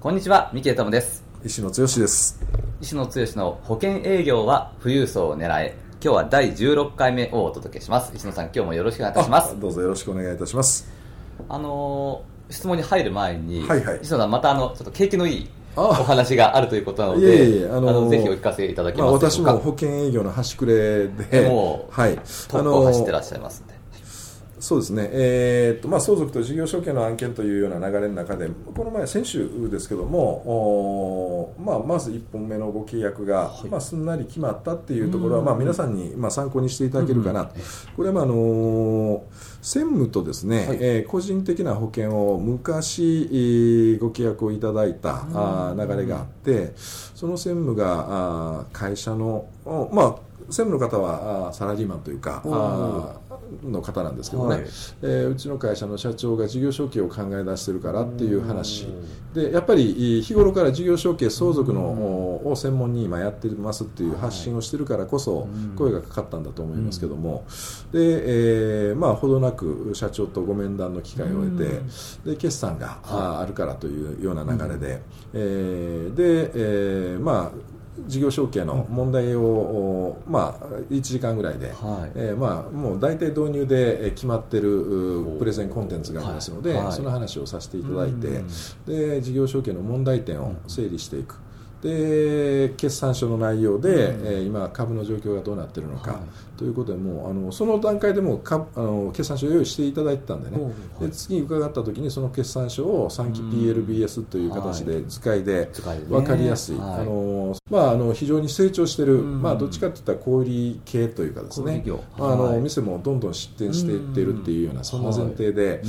こんにちは三木友です。石野剛です。石野剛の保険営業は富裕層を狙え。今日は第16回目をお届けします。石野さん今日もよろしくお願いいたします。どうぞよろしくお願いいたします。あのー、質問に入る前に、はいはい、石野さんまたあのちょっと景気のいいお話があるということなので、いえいえあのぜひお聞かせいただけますでしょうか、まあ、私も保険営業の端くれで、もう、はい、トップを走ってらっしゃいます。そうですね、えーとまあ、相続と事業承継の案件というような流れの中で、この前、先週ですけども、まあ、まず1本目のご契約が、はい、まあ、すんなり決まったっていうところは、まあ、皆さんに、まあ、参考にしていただけるかな、これは、まああの専務とですね、はい、えー、個人的な保険を昔、えー、ご契約をいただいたあ流れがあって、その専務があ会社の、まあ、専務の方はあサラリーマンというか、あの方なんですけどね、はい、えー、うちの会社の社長が事業承継を考え出してるからっていう話。でやっぱり日頃から事業承継相続のを専門に今やってますっていう発信をしてるからこそ声がかかったんだと思いますけども。で、えー、まあ程なく社長とご面談の機会を得てで決算があるからというような流れで、えー、で、えー、まあ事業承継の問題を、まあ、1時間ぐらいで、はい、えー、まあ、もう大体導入で決まってるプレゼンコンテンツがありますので、はい。はい、その話をさせていただいて、で事業承継の問題点を整理していく。で決算書の内容で、うん、えー、今、株の状況がどうなっているのか、はい、ということでもうあのその段階でもかあの決算書を用意していただいてたんでね、はい、で次伺った時にその決算書を3期 PLBS という形で使いで分かりやすい、はい、あのまあ、あの非常に成長している、まあ、どっちかといったら小売系というかですね、まあ、あの店もどんどん出店していってるっていうようなそんな前提で、で、え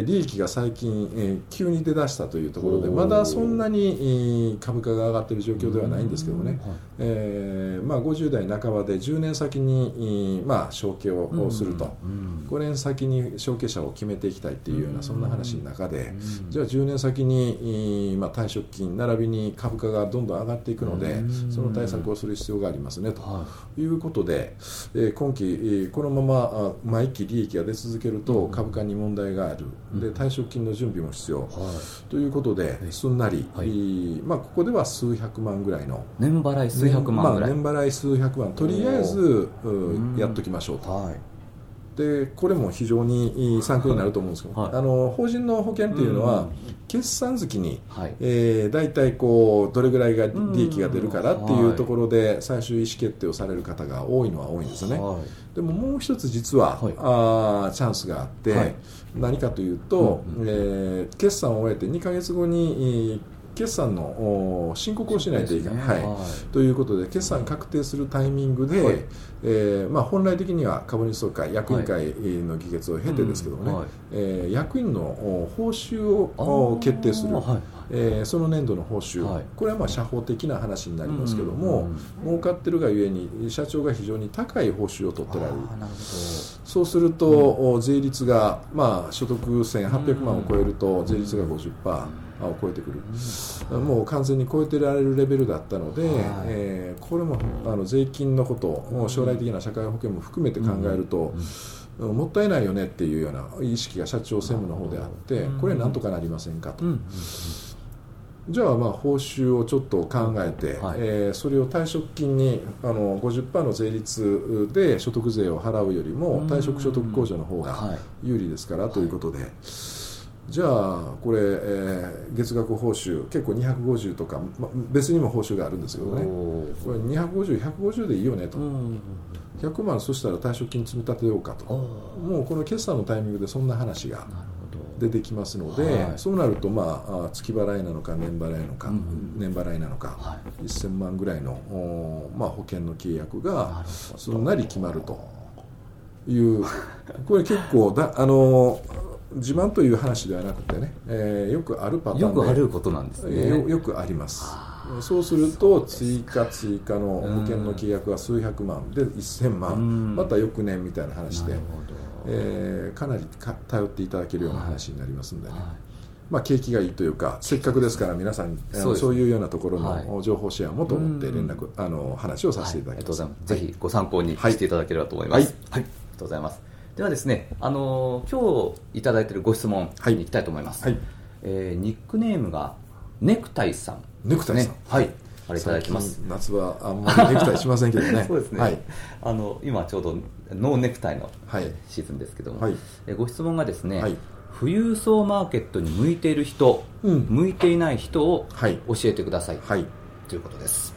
ー、利益が最近、えー、急に出だしたというところでまだそんなに、株価が上がっている状況ではないんですけどね、えーまあ、50代半ばで10年先に、まあ、承継をすると、5年先に承継者を決めていきたいっていうようなそんな話の中で、じゃあ10年先に、まあ、退職金並びに株価がどんどん上がっていくので、その対策をする必要がありますねと。い。うことで、えー、今期このまま毎期利益が出続けると株価に問題がある、で退職金の準備も必要、ということですんなり、まあここでは数百万ぐらいの。年払い数百万ぐらい、まあ、年払い数百万。とりあえずやっときましょうと、はい、でこれも非常に参考になると思うんですけど、はい、あの法人の保険っていうのは、決算月に、はい。えー、大体こうどれぐらいが利益が出るからっていうところで最終意思決定をされる方が多いのは多いんですね、はい、でももう一つ実は、はい、あチャンスがあって、はい、何かというと、うん、えー、決算を終えて2か月後に決算の申告をしないといけない、ね、はい、ということで決算確定するタイミングで、はい、えー、まあ、本来的には株主総会役員会の議決を経てですけどもね、はい、えー、役員の報酬を決定する、はい、えー、その年度の報酬、はい、これはまあ社法的な話になりますけども、うんうん、儲かってるがゆえに社長が非常に高い報酬を取ってられる。そうすると、うん、税率が、まあ、所得1800万を超えると税率が50%。うんを超えてくる、うん、もう完全に超えてられるレベルだったので、はい、えー、これもあの税金のこと将来的な社会保険も含めて考えると、うん、もったいないよねっていうような意識が社長専務の方であって、これなんとかなりませんかと。じゃあまあ報酬をちょっと考えて、はい、えー、それを退職金にあの50%の税率で所得税を払うよりも退職所得控除の方が有利ですからということで。はいじゃあこれ、えー、月額報酬結構250とか、ま、別にも報酬があるんですけどね。これ250150でいいよねと、100万そしたら退職金積み立てようかと。もうこの決算のタイミングでそんな話が出てきますので、はい、そうなると、まあ、月払いなのか年払いなのか、うん、年払いなのか、はい、1000万ぐらいの、まあ、保険の契約がすんなり決まるという。これ結構だあの自慢という話ではなくてね、えーよくあるパターンでよくあることなんですね。えーよよくあります。そうすると追加追加の保険の契約は数百万で1000うん。万また翌年みたいな話でえーかなりか頼っていただけるような話になりますんでね、はい。まあ、景気がいいというかせっかくですから皆さんそうそういうようなところはい。の情報シェアもと思ってうん。連絡あの話をさせていただきます、はい。ありがとうございます。ぜひご参考にはい。していただければと思います。はい。はい。ありがとうございます。ではですね、あのー今日いただいているご質問はい。に行きたいと思います。はい。えーニックネームがネクタイさん。ネクタイさん。ね。はい。あれいただきます。夏はあんまりネクタイしませんけどね。そうですね、はい。あの今ちょうどノーネクタイのはい。シーズンですけども、はい。えご質問がですね、はい。富裕層マーケットに向いている人、うん。向いていない人をはい。教えてください、はい。ということです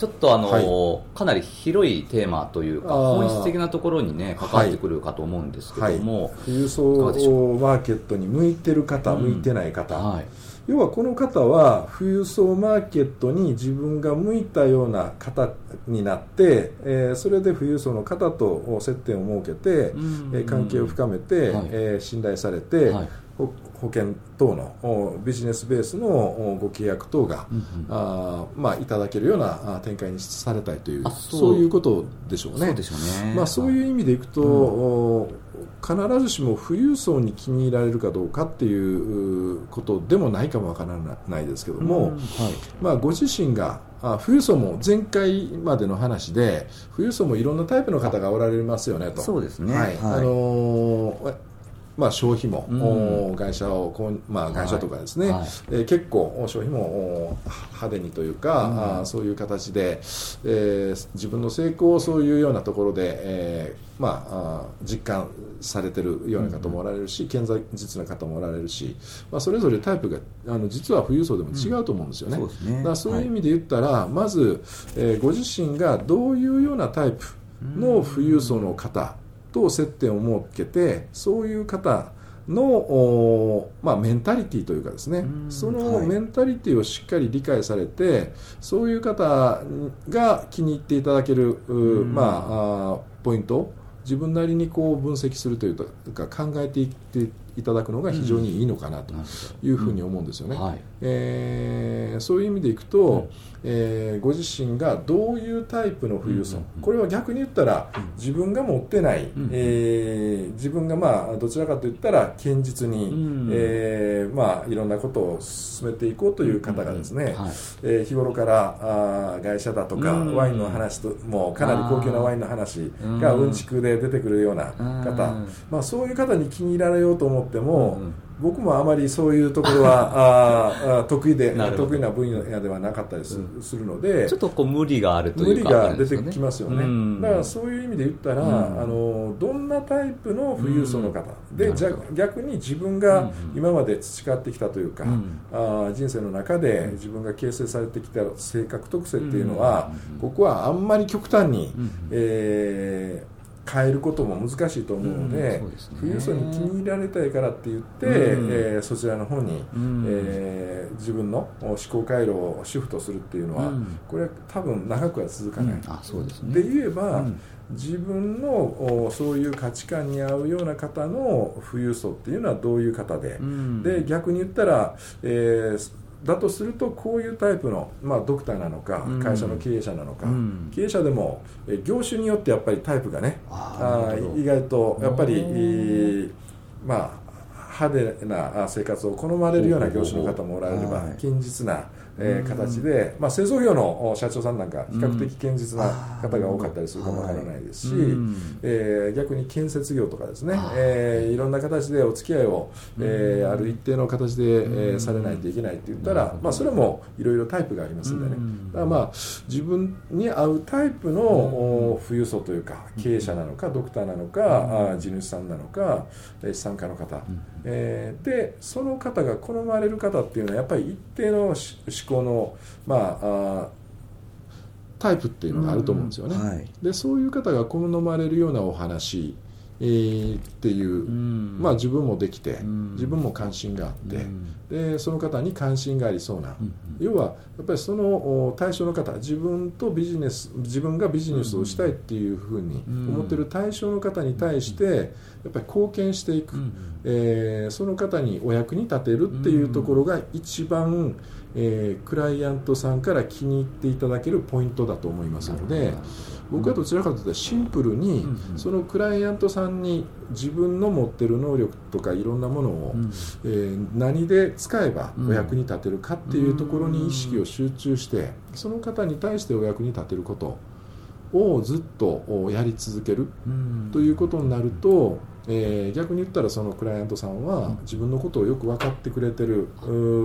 ちょっとあの、はかなり広いテーマというか本質的なところにね関わってくるかと思うんですけども、富裕い。かがでしょ層マーケットに向いてる方、うん。向いてない方、はい。要はこの方は富裕層マーケットに自分が向いたような方になって、えーそれで富裕層の方と接点を設けて、うん。えー関係を深めて、はい。えー信頼されて、はい。ほ保険等のおビジネスベースのおご契約等が、うんうん。あーまあ、いただけるようなあ展開にされたいというあそう。いうことでしょうね。そうでしょうね。まあ、そういう意味でいくと、お必ずしも富裕層に気に入られるかどうかっていうことでもないかもわからないですけども、うん。はい。まあ、ご自身があ富裕層も前回までの話で富裕層もいろんなタイプの方がおられますよねと。そうですね。はい。はい。あのーまあ、消費も、うん。お会社をこう、まあ、会社とかですね、はい。えー結構消費もお派手にというか、うん。あーそういう形で、えー自分の成功をそういうようなところで、えーまあ、実感されてるような方もおられるし、健在実な方もおられるし、まあ、それぞれタイプがあの実は富裕層でも違うと思うんですよね。そうですね。だそういう意味で言ったら、まず、えーご自身がどういうようなタイプの富裕層の方と接点を設けてそういう方の、おまあ、メンタリティというかですね。うんそのはい。メンタリティをしっかり理解されてそういう方が気に入っていただける、まあ、ポイントを自分なりにこう分析するというか考えていっていただくのが非常にいいのかなというふうに思うんですよね。はい。えーそういう意味でいくと、えーご自身がどういうタイプの富裕層、うん。うん。うんこれは逆に言ったら、うん。自分が持ってない、ん。えー自分がまあどちらかといったら堅実に、うん。えーまあ、いろんなことを進めていこうという方がですね、はい。えー日頃からあー会社だとか、うん。ワインの話ともうかなり高級なワインの話がうん。うん。ちくで出てくるような方、うん。まあ、そういう方に気に入られようと思っても、うんうん。僕もあまりそういうところは あ得意で得意な分野ではなかったりす,、するのでちょっとこう無理があると無理いうかが出てきますよね、うんだからそういう意味で言ったら、うん。あのどんなタイプの富裕層の方、でじゃうん。なるほど。逆に自分うんがうん。今まで培ってきたというか、うんあー人生の中で自分が形成されてきた性格特性っていうのは、うんここはあんまり極端に、うん。えー変えることも難しいと思うので,、富裕層に気に入られたいからって言って、うん。えーそちらの方に、うん。えー自分の思考回路をシフトするっていうのは、うん。これは多分長くは続かない。うん。あそうですね。で言えば、うん。自分のおそういう価値観に合うような方の富裕層っていうのはどういう方で、うん。で逆に言ったら、えーだとするとこういうタイプの、まあ、ドクターなのかうん。会社の経営者なのか、うん。経営者でも、えー業種によってやっぱりタイプがねあ意外とやっぱり、まあ派手なあ生活を好まれるような業種の方もおられればはい。堅実な、えーうん。形で、まあ、製造業のお社長さんなんか比較的堅実なうん方が多かったりするかもわからないですし、うん。えー逆に建設業とかですねえーいろんな形でお付き合いを、えーうん。ある一定の形で、えーうん。されないといけないって言ったらまあ、それもいろいろタイプがありますんでね、うん。だからまあ自分に合うタイプの、お富裕層というか経営者なのかドクターなのか、地主さんなのかえー資産家の方、えーでその方が好まれる方っていうのはやっぱり一定のし思考の、まあ、あータイプっていうのがあると思うんですよね。はい。でそういう方が好まれるようなお話えーっていう、ん。まあ、自分もできて、ん。自分も関心があって、うん。でその方に関心がありそうな、うん要はやっぱりそのお対象の方自分とビジネス自分がビジネスをしたいっていうふうに思ってる対象の方に対してやっぱり貢献していく、うんえーその方にお役に立てるっていうところが一番、えークライアントさんから気に入っていただけるポイントだと思いますので。僕はどちらかというとシンプルにうんうん。そのクライアントさんに自分の持ってる能力とかいろんなものを、うん。えー何で使えばお役に立てるかっていうところに意識を集中してその方に対してお役に立てることをずっとおやり続けるうん。ということになると、えー逆に言ったらそのクライアントさんは自分のことをよく分かってくれてる。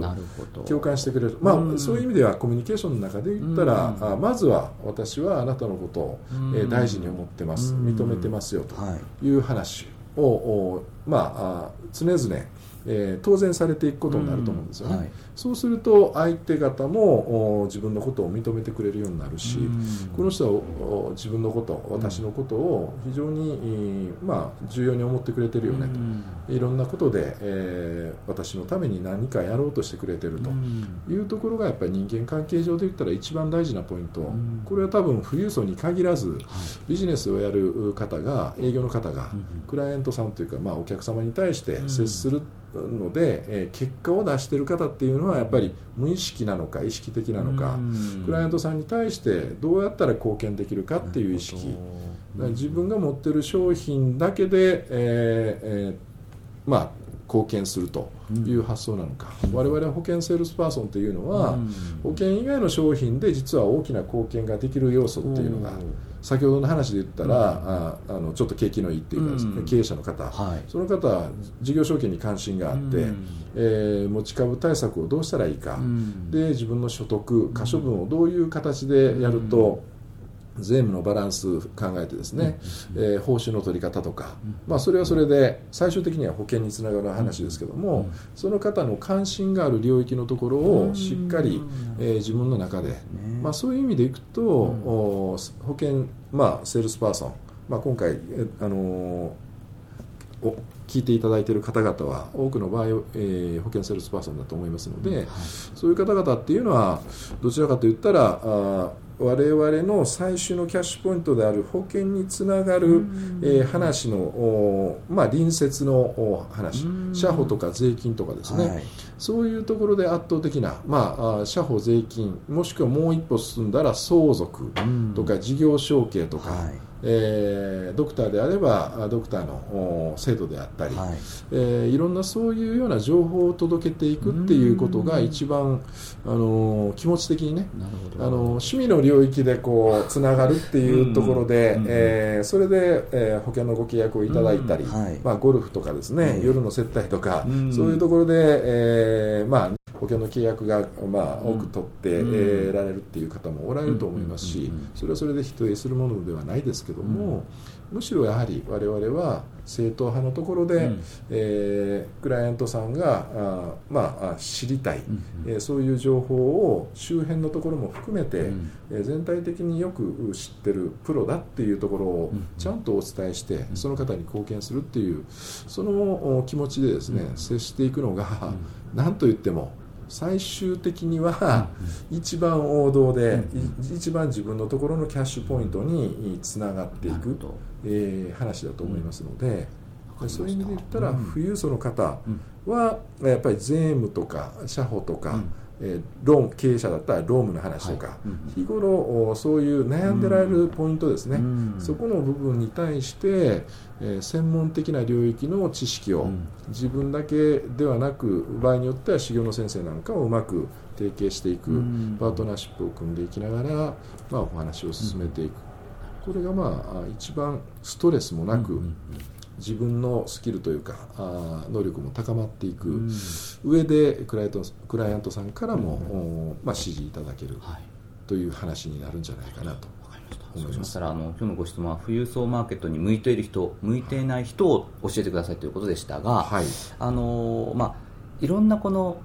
なるほど。共感してくれる、まあうん。そういう意味ではコミュニケーションの中で言ったら、うん。あまずは私はあなたのことを、うん。えー大事に思ってます、うん。認めてますよとはい。いう話を、おまあ、あ常々、えー当然されていくことになると思うんですよね、はい。そうすると相手方もお自分のことを認めてくれるようになるし、うん。この人はお自分のこと私のことを非常に、えーまあ、重要に思ってくれてるよねと、いろんなことで、えー私のために何かやろうとしてくれてると。いうところがやっぱり人間関係上で言ったら一番大事なポイント、ん。これは多分富裕層に限らずビジネスをやる方が営業の方が、クライアントさんというか、まあ、お客様に対して接するので、えー結果を出している方っていうのはやっぱり無意識なのか意識的なのか、クライアントさんに対してどうやったら貢献できるかっていう意識、自分が持ってる商品だけで、えーえーまあ、貢献するという発想なのか、我々は保険セールスパーソンというのは、保険以外の商品で実は大きな貢献ができる要素っていうのが先ほどの話で言ったら、ああのちょっと景気のいいっていうかね、うん。経営者の方、はい。その方は事業承継に関心があって、うん。えー持ち株対策をどうしたらいいか、うん。で自分の所得可処分をどういう形でやると、税務のバランス考えてですね、えー報酬の取り方とか、まあ、それはそれで最終的には保険につながる話ですけども、その方の関心がある領域のところをしっかり、えー自分の中で、まあ、そういう意味でいくと、お保険、まあ、セールスパーソン、まあ、今回、えあのーお聞いていただいている方々は多くの場合、えー保険セールスパーソンだと思いますので、そういう方々っていうのはどちらかといったらあー我々の最終のキャッシュポイントである保険につながる、えー話の、おまあ、隣接のお話社保とか税金とかですね、はい。そういうところで圧倒的な、まあ、社保税金もしくはもう一歩進んだら相続とか事業承継とか、はいえードクターであればあドクターのお制度であったり、はい。えーいろんなそういうような情報を届けていくっていうことが一番、あのー気持ち的にねあの趣味の領域でこう つながるっていうところで、うんえーそれで、えー保険のご契約をいただいたり、うん。はい。まあ、ゴルフとかですね、ええ夜の接待とか、うん。そういうところで、えーまあ、保険の契約が、まあ、多く取って、られるっていう方もおられると思いますし、それはそれで否定するものではないですけども、むしろやはり我々は正統派のところで、うん。えークライアントさんがあ、まあ、あ知りたい、んえーそういう情報を周辺のところも含めて、うん。えー全体的によく知ってるプロだっていうところをうんちゃんとお伝えして、その方に貢献するっていうそのお気持ちでですね、接していくのが、なんといっても最終的には一番王道で、い一番自分のところのキャッシュポイントにつながっていくえー話だと思いますので、そういう意味で言ったら、うん。富裕層の方うん。はやっぱり税務とか社保とか、うんえーローン経営者だったらロームの話とか、はい。うん日頃おそういう悩んでられるポイントですね、うん。そこの部分に対して、えー専門的な領域の知識を、うん。自分だけではなく場合によっては修行の先生なんかをうまく提携していく、うん。パートナーシップを組んでいきながら、まあ、お話を進めていく、これがまああ一番ストレスもなく、自分のスキルというかあー能力も高まっていく、うん。上でクライアントクライアントさんからも、おまあ、指示いただけるはい。という話になるんじゃないかなとわかりました。思います。そうしましたらあの今日のご質問は富裕層マーケットに向いている人向いていない人を教えてくださいということでしたが、はい。あのまあいろんなこの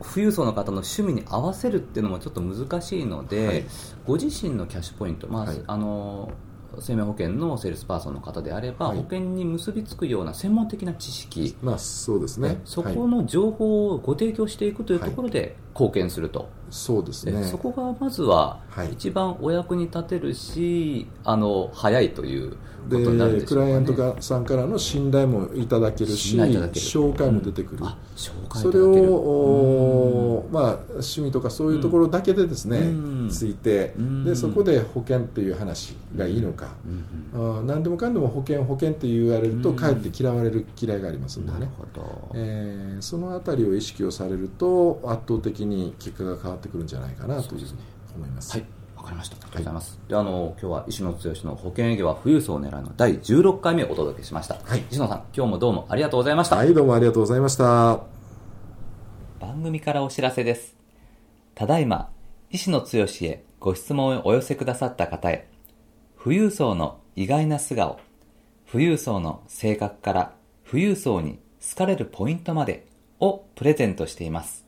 富裕層の方の趣味に合わせるっていうのもちょっと難しいので、はい。ご自身のキャッシュポイント、まあはい。あの生命保険のセールスパーソンの方であれば、はい。保険に結びつくような専門的な知識、まあそうですね。そはい。この情報をご提供していくというところで貢献すると、そうですね。でそこがまずははい。一番お役に立てるし、あの早いということになるんでね、ライアントがさんからの信頼もいただけるし紹介も出てくる、あ紹介いそれを、おまあ、趣味とかそういうところだけでですね、うん。ついて、うん。でそこで保険っていう話がいいのか、うん。うん。あ何でもかんでも保険保険って言われると、うん。かえって嫌われる嫌いがありますんでね、なるほど、えーそのあたりを意識をされると圧倒的に結果が変わってくるんじゃないかなというふうに思います。はい、わかりました。ありがとうございます。で、あの、今日は石野剛の保険営業は富裕層を狙うの第16回目お届けしました。はい石野さん、今日もどうもありがとうございました。はい、どうもありがとうございました。番組からお知らせです。ただいま、石野剛へご質問をお寄せくださった方へ、富裕層の意外な素顔、富裕層の性格から富裕層に好かれるポイントまでをプレゼントしています。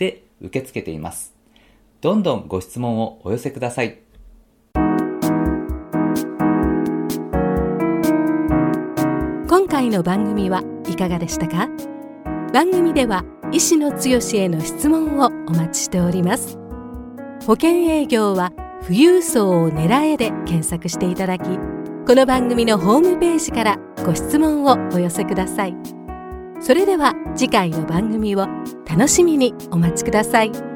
で受け付けています。どんどんご質問をお寄せください。今回の番組はいかがでしたか？番組では医師の強しへの質問をお待ちしております保険営業は富裕層を狙えで検索していただきこの番組のホームページからご質問をお寄せくださいそれでは次回の番組を楽しみにお待ちください。